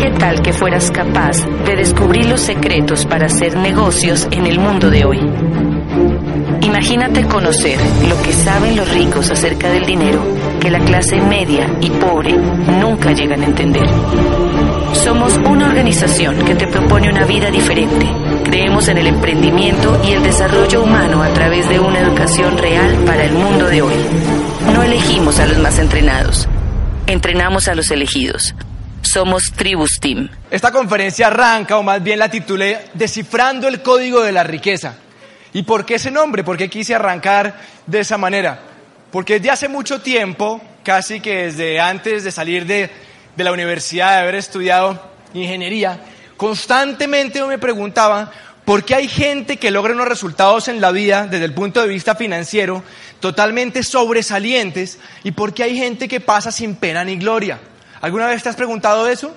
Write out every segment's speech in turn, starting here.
¿Qué tal que fueras capaz de descubrir los secretos para hacer negocios en el mundo de hoy? Imagínate conocer lo que saben los ricos acerca del dinero que la clase media y pobre nunca llegan a entender. Somos una organización que te propone una vida diferente. Creemos en el emprendimiento y el desarrollo humano a través de una educación real para el mundo de hoy. No elegimos a los más entrenados, entrenamos a los elegidos. Somos Tribus Team. Esta conferencia arranca, o más bien la titulé Descifrando el Código de la Riqueza. ¿Y por qué ese nombre? ¿Por qué quise arrancar de esa manera? Porque desde hace mucho tiempo, casi que desde antes de salir de, de la universidad, de haber estudiado ingeniería, constantemente me preguntaba por qué hay gente que logra unos resultados en la vida desde el punto de vista financiero totalmente sobresalientes y por qué hay gente que pasa sin pena ni gloria. ¿Alguna vez te has preguntado eso?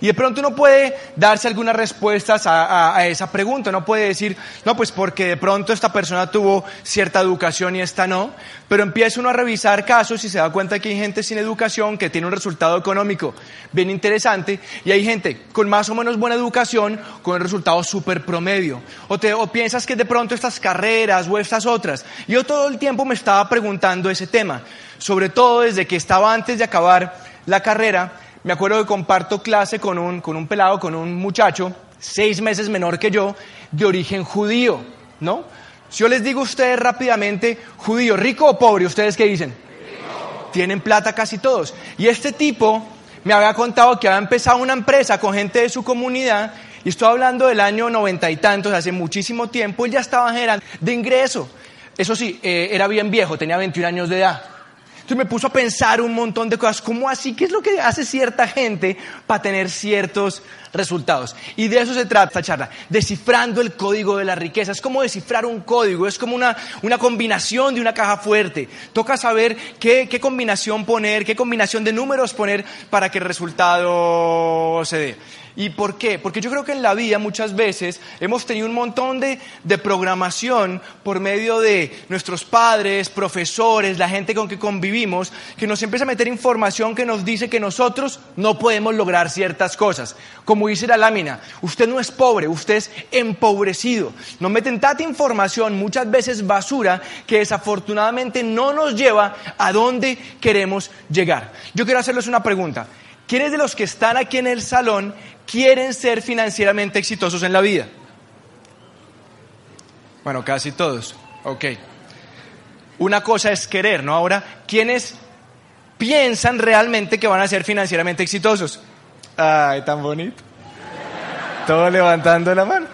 Y de pronto uno puede darse algunas respuestas a, esa pregunta. No puede decir, no, pues porque de pronto esta persona tuvo cierta educación y esta no. Pero empieza uno a revisar casos y se da cuenta que hay gente sin educación que tiene un resultado económico bien interesante y hay gente con más o menos buena educación con un resultado súper promedio. O, te, o piensas que de pronto estas carreras o estas otras. Yo todo el tiempo me estaba preguntando ese tema. Sobre todo desde que estaba antes de acabar la carrera me acuerdo que comparto clase con un, con un pelado, con un muchacho, seis meses menor que yo, de origen judío, ¿no? Si yo les digo a ustedes rápidamente, judío, rico o pobre, ¿ustedes qué dicen? Tienen plata casi todos. Y este tipo me había contado que había empezado una empresa con gente de su comunidad, y estoy hablando del año noventa y tantos, hace muchísimo tiempo, él ya estaba generando de ingreso. Eso sí, eh, era bien viejo, tenía 21 años de edad. Entonces me puso a pensar un montón de cosas. ¿Cómo así? ¿Qué es lo que hace cierta gente para tener ciertos resultados? Y de eso se trata esta charla. Descifrando el código de la riqueza. Es como descifrar un código. Es como una, una combinación de una caja fuerte. Toca saber qué, qué combinación poner, qué combinación de números poner para que el resultado se dé. ¿Y por qué? Porque yo creo que en la vida muchas veces hemos tenido un montón de, de, programación por medio de nuestros padres, profesores, la gente con que convivimos, que nos empieza a meter información que nos dice que nosotros no podemos lograr ciertas cosas. Como dice la lámina, usted no es pobre, usted es empobrecido. Nos meten tanta información, muchas veces basura, que desafortunadamente no nos lleva a donde queremos llegar. Yo quiero hacerles una pregunta. ¿Quiénes de los que están aquí en el salón quieren ser financieramente exitosos en la vida? Bueno, casi todos. Ok. Una cosa es querer, ¿no? Ahora, ¿quiénes piensan realmente que van a ser financieramente exitosos? Ay, tan bonito. Todo levantando la mano.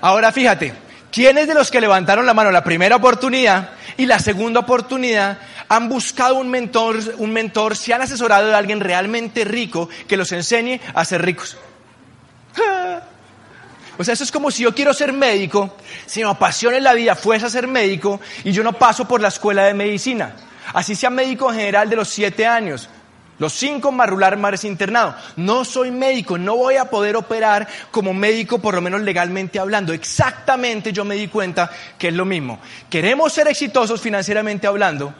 Ahora fíjate, ¿quiénes de los que levantaron la mano la primera oportunidad y la segunda oportunidad han buscado un mentor, un mentor, se han asesorado de alguien realmente rico que los enseñe a ser ricos? O sea, eso es como si yo quiero ser médico, si me apasiona en la vida fuese a ser médico y yo no paso por la escuela de medicina. Así sea médico general de los siete años, los cinco marrular mares internado. No soy médico, no voy a poder operar como médico, por lo menos legalmente hablando. Exactamente yo me di cuenta que es lo mismo. Queremos ser exitosos financieramente hablando,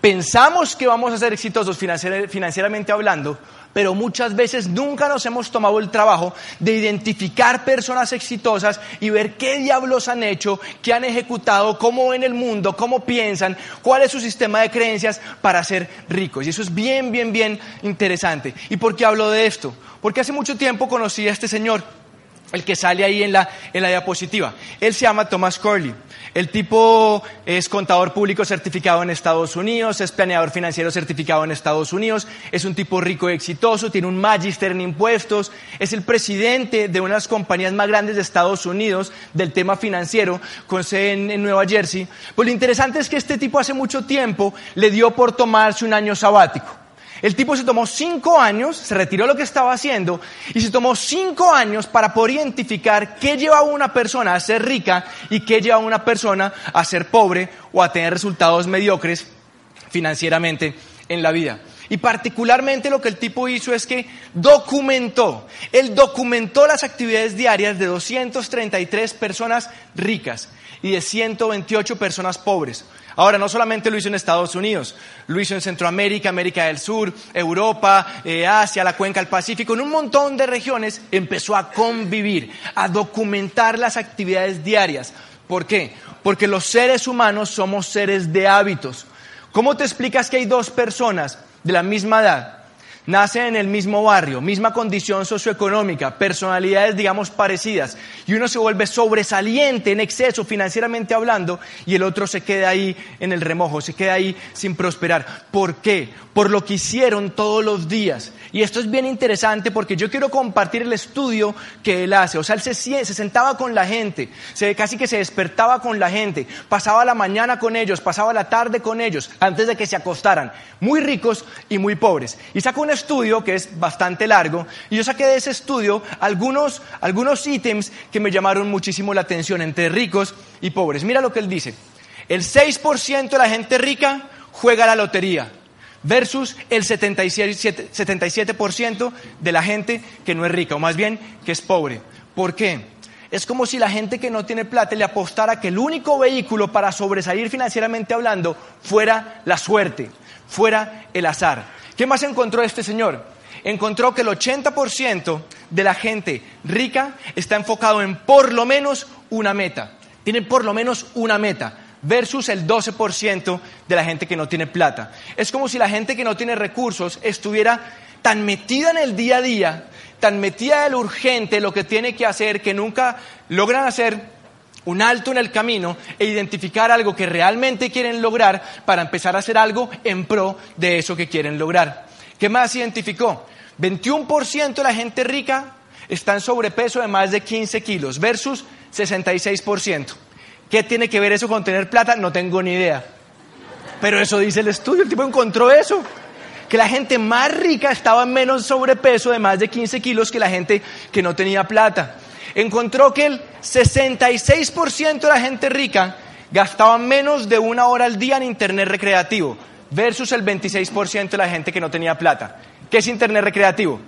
pensamos que vamos a ser exitosos financieramente hablando, pero muchas veces nunca nos hemos tomado el trabajo de identificar personas exitosas y ver qué diablos han hecho, qué han ejecutado, cómo ven el mundo, cómo piensan, cuál es su sistema de creencias para ser ricos. Y eso es bien, bien, bien interesante. ¿Y por qué hablo de esto? Porque hace mucho tiempo conocí a este señor, el que sale ahí en la, en la diapositiva. Él se llama Thomas Corley. El tipo es contador público certificado en Estados Unidos, es planeador financiero certificado en Estados Unidos, es un tipo rico y exitoso, tiene un magister en impuestos, es el presidente de una de las compañías más grandes de Estados Unidos del tema financiero, con sede en, en Nueva Jersey. Pues lo interesante es que este tipo hace mucho tiempo le dio por tomarse un año sabático. El tipo se tomó cinco años, se retiró lo que estaba haciendo y se tomó cinco años para poder identificar qué lleva una persona a ser rica y qué lleva una persona a ser pobre o a tener resultados mediocres financieramente en la vida. Y particularmente lo que el tipo hizo es que documentó, él documentó las actividades diarias de 233 personas ricas y de 128 personas pobres. Ahora, no solamente lo hizo en Estados Unidos, lo hizo en Centroamérica, América del Sur, Europa, eh, Asia, la cuenca del Pacífico, en un montón de regiones empezó a convivir, a documentar las actividades diarias. ¿Por qué? Porque los seres humanos somos seres de hábitos. ¿Cómo te explicas que hay dos personas de la misma edad nacen en el mismo barrio, misma condición socioeconómica, personalidades, digamos, parecidas, y uno se vuelve sobresaliente en exceso financieramente hablando, y el otro se queda ahí en el remojo, se queda ahí sin prosperar. ¿Por qué? Por lo que hicieron todos los días. Y esto es bien interesante porque yo quiero compartir el estudio que él hace. O sea, él se, se sentaba con la gente, se, casi que se despertaba con la gente, pasaba la mañana con ellos, pasaba la tarde con ellos, antes de que se acostaran, muy ricos y muy pobres. Y sacó un estudio que es bastante largo, y yo saqué de ese estudio algunos, algunos ítems que me llamaron muchísimo la atención entre ricos y pobres. Mira lo que él dice. El 6% de la gente rica juega la lotería versus el 77%, de la gente que no es rica, o más bien que es pobre. ¿Por qué? Es como si la gente que no tiene plata le apostara que el único vehículo para sobresalir financieramente hablando fuera la suerte, fuera el azar. ¿Qué más encontró este señor? Encontró que el 80% de la gente rica está enfocado en por lo menos una meta. Tiene por lo menos una meta versus el 12% de la gente que no tiene plata. Es como si la gente que no tiene recursos estuviera tan metida en el día a día, tan metida en lo urgente, lo que tiene que hacer, que nunca logran hacer un alto en el camino e identificar algo que realmente quieren lograr para empezar a hacer algo en pro de eso que quieren lograr. ¿Qué más identificó? 21% de la gente rica está en sobrepeso de más de 15 kilos versus 66%. ¿Qué tiene que ver eso con tener plata? No tengo ni idea. Pero eso dice el estudio, el tipo encontró eso. Que la gente más rica estaba en menos sobrepeso de más de 15 kilos que la gente que no tenía plata. Encontró que el 66% de la gente rica gastaba menos de una hora al día en Internet recreativo versus el 26% de la gente que no tenía plata. ¿Qué es Internet recreativo?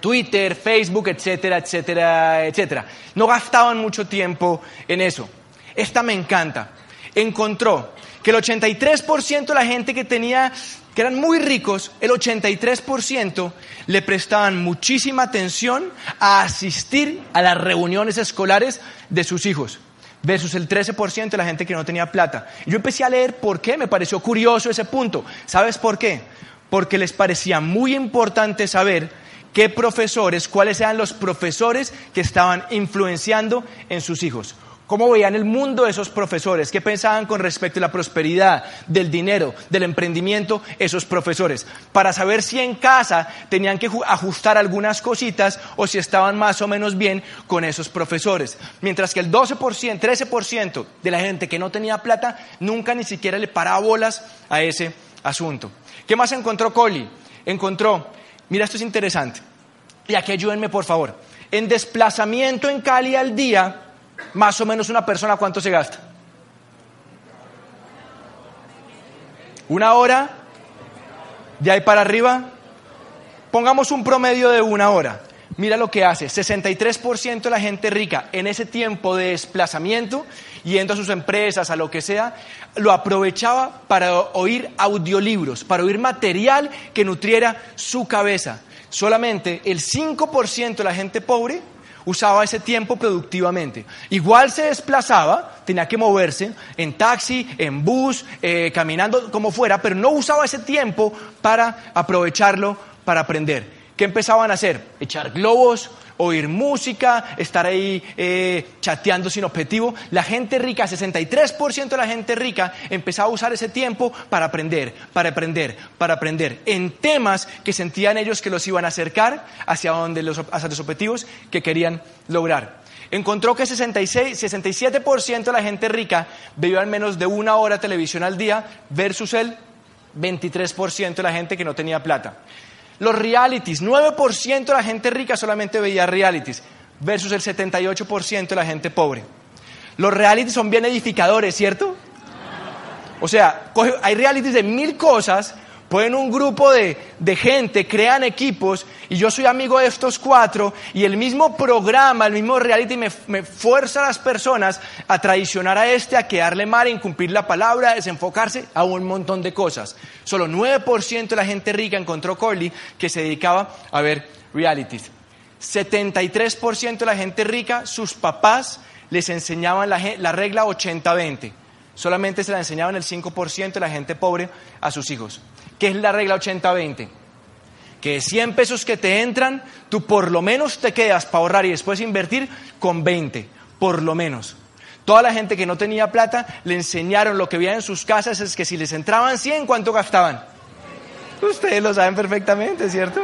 Twitter, Facebook, etcétera, etcétera, etcétera. No gastaban mucho tiempo en eso. Esta me encanta. Encontró que el 83% de la gente que tenía, que eran muy ricos, el 83% le prestaban muchísima atención a asistir a las reuniones escolares de sus hijos versus el 13% de la gente que no tenía plata. Yo empecé a leer por qué, me pareció curioso ese punto. ¿Sabes por qué? Porque les parecía muy importante saber qué profesores, cuáles eran los profesores que estaban influenciando en sus hijos. ¿Cómo veían el mundo esos profesores? ¿Qué pensaban con respecto a la prosperidad, del dinero, del emprendimiento esos profesores? Para saber si en casa tenían que ajustar algunas cositas o si estaban más o menos bien con esos profesores. Mientras que el 12%, 13% de la gente que no tenía plata nunca ni siquiera le paraba bolas a ese asunto. ¿Qué más encontró Collie? Encontró, mira, esto es interesante. Y aquí ayúdenme por favor. En desplazamiento en Cali al día, más o menos una persona, ¿cuánto se gasta? ¿Una hora? ¿De ahí para arriba? Pongamos un promedio de una hora. Mira lo que hace, 63% de la gente rica en ese tiempo de desplazamiento, yendo a sus empresas, a lo que sea, lo aprovechaba para oír audiolibros, para oír material que nutriera su cabeza. Solamente el 5% de la gente pobre usaba ese tiempo productivamente. Igual se desplazaba, tenía que moverse en taxi, en bus, eh, caminando, como fuera, pero no usaba ese tiempo para aprovecharlo para aprender. ¿Qué empezaban a hacer? Echar globos, oír música, estar ahí eh, chateando sin objetivo. La gente rica, 63% de la gente rica empezaba a usar ese tiempo para aprender, para aprender, para aprender en temas que sentían ellos que los iban a acercar hacia, donde los, hacia los objetivos que querían lograr. Encontró que 66, 67% de la gente rica veía al menos de una hora televisión al día versus el 23% de la gente que no tenía plata. Los realities, 9% de la gente rica solamente veía realities versus el 78% de la gente pobre. Los realities son bien edificadores, ¿cierto? O sea, hay realities de mil cosas, Ponen un grupo de, gente, crean equipos y yo soy amigo de estos cuatro y el mismo programa, el mismo reality me, me fuerza a las personas a traicionar a este, a quedarle mal, a incumplir la palabra, a desenfocarse a un montón de cosas. Solo 9% de la gente rica encontró Corley que se dedicaba a ver realities. 73% de la gente rica, sus papás les enseñaban la, la regla 80-20. Solamente se la enseñaban el 5% de la gente pobre a sus hijos. ¿Qué es la regla 80-20? Que de 100 pesos que te entran, tú por lo menos te quedas para ahorrar y después invertir con 20, por lo menos. Toda la gente que no tenía plata le enseñaron lo que veían en sus casas es que si les entraban 100, ¿cuánto gastaban? Ustedes lo saben perfectamente, ¿cierto?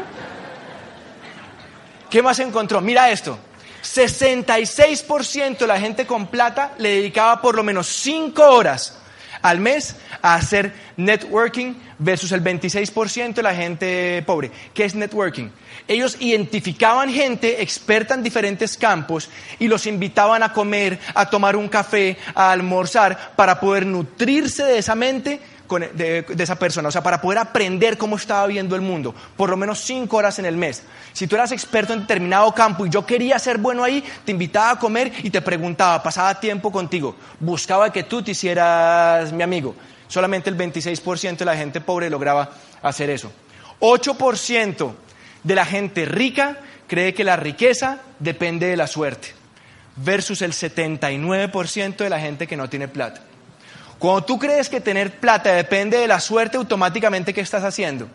¿Qué más encontró? Mira esto. 66% de la gente con plata le dedicaba por lo menos 5 horas al mes a hacer networking versus el 26% de la gente pobre. ¿Qué es networking? Ellos identificaban gente experta en diferentes campos y los invitaban a comer, a tomar un café, a almorzar para poder nutrirse de esa mente de, esa persona, o sea, para poder aprender cómo estaba viendo el mundo, por lo menos cinco horas en el mes. Si tú eras experto en determinado campo y yo quería ser bueno ahí, te invitaba a comer y te preguntaba, pasaba tiempo contigo, buscaba que tú te hicieras mi amigo. Solamente el 26% de la gente pobre lograba hacer eso. 8% de la gente rica cree que la riqueza depende de la suerte, versus el 79% de la gente que no tiene plata. Cuando tú crees que tener plata depende de la suerte, automáticamente ¿qué estás haciendo?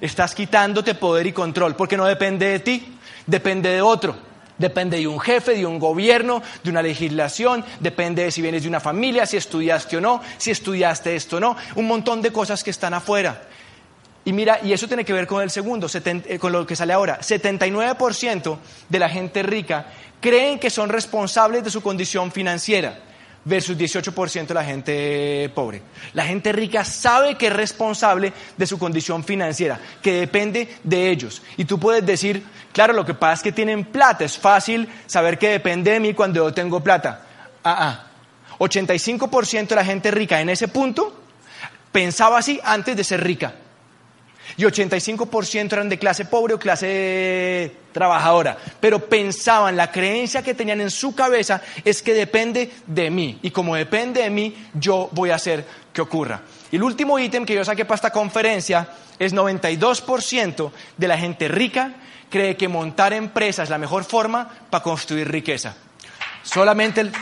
Estás quitándote poder y control, porque no depende de ti, depende de otro. Depende de un jefe, de un gobierno, de una legislación, depende de si vienes de una familia, si estudiaste o no, si estudiaste esto o no, un montón de cosas que están afuera. Y mira, y eso tiene que ver con el segundo, eh, con lo que sale ahora. 79% de la gente rica creen que son responsables de su condición financiera versus 18% de la gente pobre. La gente rica sabe que es responsable de su condición financiera, que depende de ellos. Y tú puedes decir, claro, lo que pasa es que tienen plata, es fácil saber que depende de mí cuando yo tengo plata. Ah, ah. 85% de la gente rica en ese punto pensaba así antes de ser rica y 85% eran de clase pobre o clase trabajadora, pero pensaban, la creencia que tenían en su cabeza es que depende de mí, y como depende de mí, yo voy a hacer que ocurra. Y el último ítem que yo saqué para esta conferencia es 92% de la gente rica cree que montar empresas es la mejor forma para construir riqueza. Solamente el...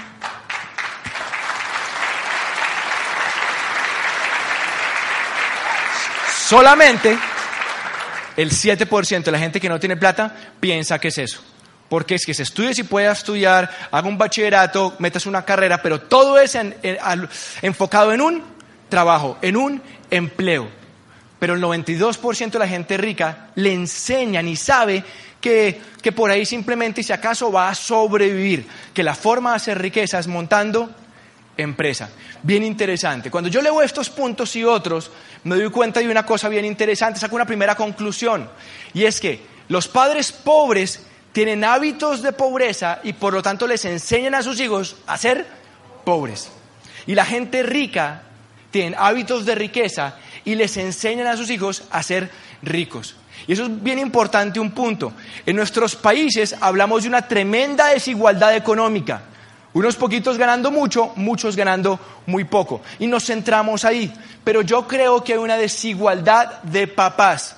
Solamente el 7% de la gente que no tiene plata piensa que es eso. Porque es que se estudie si puede estudiar, haga un bachillerato, metas una carrera, pero todo es enfocado en un trabajo, en un empleo. Pero el 92% de la gente rica le enseñan y sabe que, que por ahí simplemente, si acaso va a sobrevivir, que la forma de hacer riqueza es montando empresa. Bien interesante. Cuando yo leo estos puntos y otros, me doy cuenta de una cosa bien interesante, saco una primera conclusión, y es que los padres pobres tienen hábitos de pobreza y por lo tanto les enseñan a sus hijos a ser pobres. Y la gente rica tiene hábitos de riqueza y les enseñan a sus hijos a ser ricos. Y eso es bien importante un punto. En nuestros países hablamos de una tremenda desigualdad económica. Unos poquitos ganando mucho, muchos ganando muy poco. Y nos centramos ahí. Pero yo creo que hay una desigualdad de papás.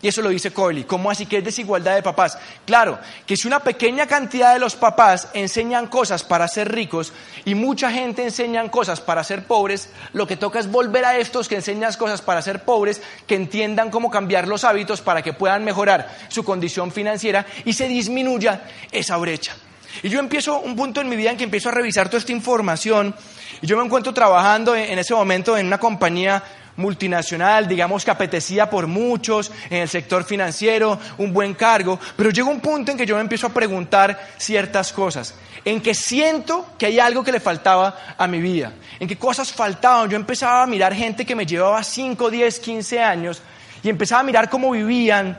Y eso lo dice Corley. ¿Cómo así que es desigualdad de papás? Claro, que si una pequeña cantidad de los papás enseñan cosas para ser ricos y mucha gente enseñan cosas para ser pobres, lo que toca es volver a estos que enseñan cosas para ser pobres, que entiendan cómo cambiar los hábitos para que puedan mejorar su condición financiera y se disminuya esa brecha. Y yo empiezo un punto en mi vida en que empiezo a revisar toda esta información. Y yo me encuentro trabajando en ese momento en una compañía multinacional, digamos que apetecida por muchos en el sector financiero, un buen cargo, pero llega un punto en que yo me empiezo a preguntar ciertas cosas, en que siento que hay algo que le faltaba a mi vida, en que cosas faltaban. Yo empezaba a mirar gente que me llevaba 5, 10, 15 años y empezaba a mirar cómo vivían,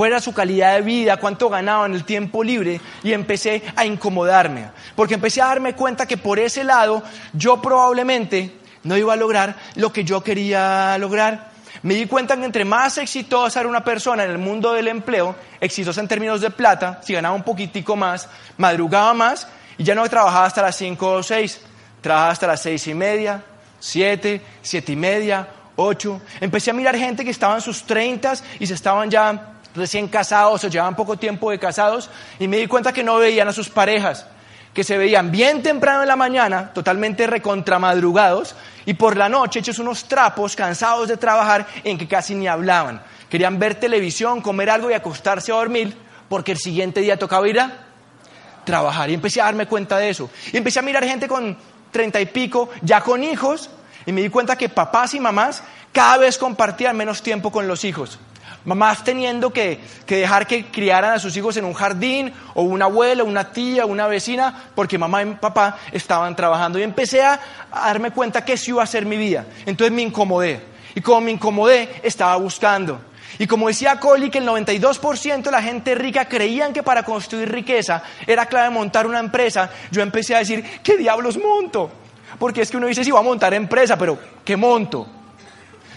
cuál su calidad de vida, cuánto ganaba en el tiempo libre y empecé a incomodarme, porque empecé a darme cuenta que por ese lado yo probablemente no iba a lograr lo que yo quería lograr. Me di cuenta que entre más exitosa era una persona en el mundo del empleo, exitosa en términos de plata, si ganaba un poquitico más, madrugaba más y ya no trabajaba hasta las 5 o 6, trabajaba hasta las seis y media, 7, 7 y media, 8. Empecé a mirar gente que estaba en sus 30 y se estaban ya recién casados o llevaban poco tiempo de casados y me di cuenta que no veían a sus parejas que se veían bien temprano en la mañana, totalmente recontramadrugados, y por la noche hechos unos trapos, cansados de trabajar, en que casi ni hablaban. Querían ver televisión, comer algo y acostarse a dormir, porque el siguiente día tocaba ir a trabajar. Y empecé a darme cuenta de eso. Y empecé a mirar gente con treinta y pico, ya con hijos, y me di cuenta que papás y mamás cada vez compartían menos tiempo con los hijos. Mamás teniendo que, dejar que criaran a sus hijos en un jardín, o una abuela, una tía, una vecina, porque mamá y papá estaban trabajando. Y empecé a, darme cuenta que eso iba a ser mi vida. Entonces me incomodé. Y como me incomodé, estaba buscando. Y como decía Coley, que el 92% de la gente rica creían que para construir riqueza era clave montar una empresa, yo empecé a decir, ¿qué diablos monto? Porque es que uno dice, sí, va a montar empresa, pero ¿qué monto?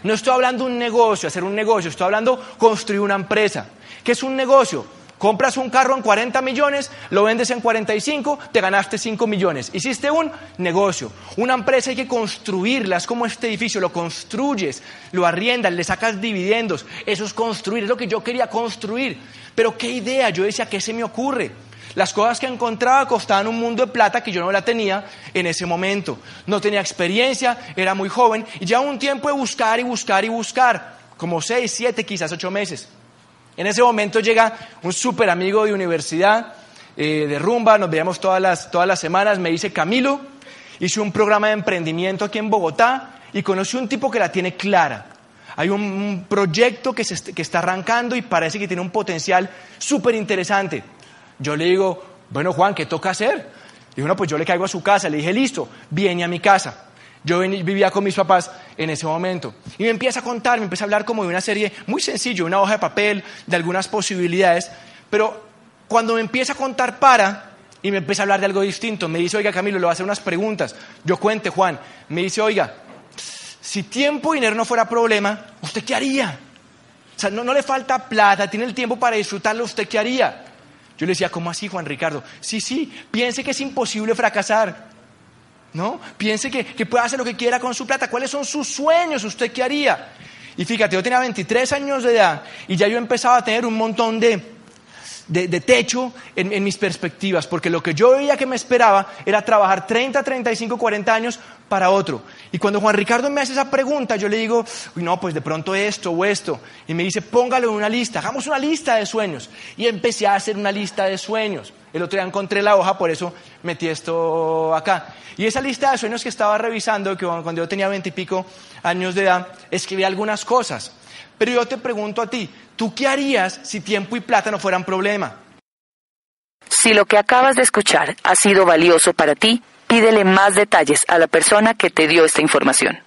No estoy hablando de un negocio, hacer un negocio, estoy hablando construir una empresa. ¿Qué es un negocio? Compras un carro en 40 millones, lo vendes en 45, te ganaste 5 millones. Hiciste un negocio. Una empresa hay que construirla, es como este edificio, lo construyes, lo arriendas, le sacas dividendos. Eso es construir, es lo que yo quería construir. Pero qué idea, yo decía, ¿qué se me ocurre? Las cosas que encontraba costaban un mundo de plata que yo no la tenía en ese momento. No tenía experiencia, era muy joven y ya un tiempo de buscar y buscar y buscar, como seis, siete, quizás ocho meses. En ese momento llega un súper amigo de universidad, eh, de rumba, nos veíamos todas las, todas las semanas, me dice Camilo, hice un programa de emprendimiento aquí en Bogotá y conocí un tipo que la tiene clara. Hay un, proyecto que, se, que está arrancando y parece que tiene un potencial súper interesante. Yo le digo, bueno Juan, ¿qué toca hacer? Dijo, no, pues yo le caigo a su casa. Le dije, listo, viene a mi casa. Yo vivía con mis papás en ese momento. Y me empieza a contar, me empieza a hablar como de una serie muy sencilla, una hoja de papel, de algunas posibilidades. Pero cuando me empieza a contar para, y me empieza a hablar de algo distinto, me dice, oiga Camilo, le voy a hacer unas preguntas. Yo cuente, Juan. Me dice, oiga, si tiempo y dinero no fuera problema, ¿usted qué haría? O sea, no, no le falta plata, tiene el tiempo para disfrutarlo, ¿usted qué haría? Yo le decía, ¿cómo así, Juan Ricardo? Sí, sí, piense que es imposible fracasar. ¿No? Piense que, que puede hacer lo que quiera con su plata. ¿Cuáles son sus sueños? ¿Usted qué haría? Y fíjate, yo tenía 23 años de edad y ya yo empezaba a tener un montón de, de, techo en, mis perspectivas, porque lo que yo veía que me esperaba era trabajar 30, 35, 40 años para otro. Y cuando Juan Ricardo me hace esa pregunta, yo le digo, no, pues de pronto esto o esto. Y me dice, póngalo en una lista, hagamos una lista de sueños. Y empecé a hacer una lista de sueños. El otro día encontré la hoja, por eso metí esto acá. Y esa lista de sueños que estaba revisando, que cuando yo tenía veintipico años de edad, escribí algunas cosas. Pero yo te pregunto a ti, ¿tú qué harías si tiempo y plata no fueran problema? Si lo que acabas de escuchar ha sido valioso para ti, pídele más detalles a la persona que te dio esta información.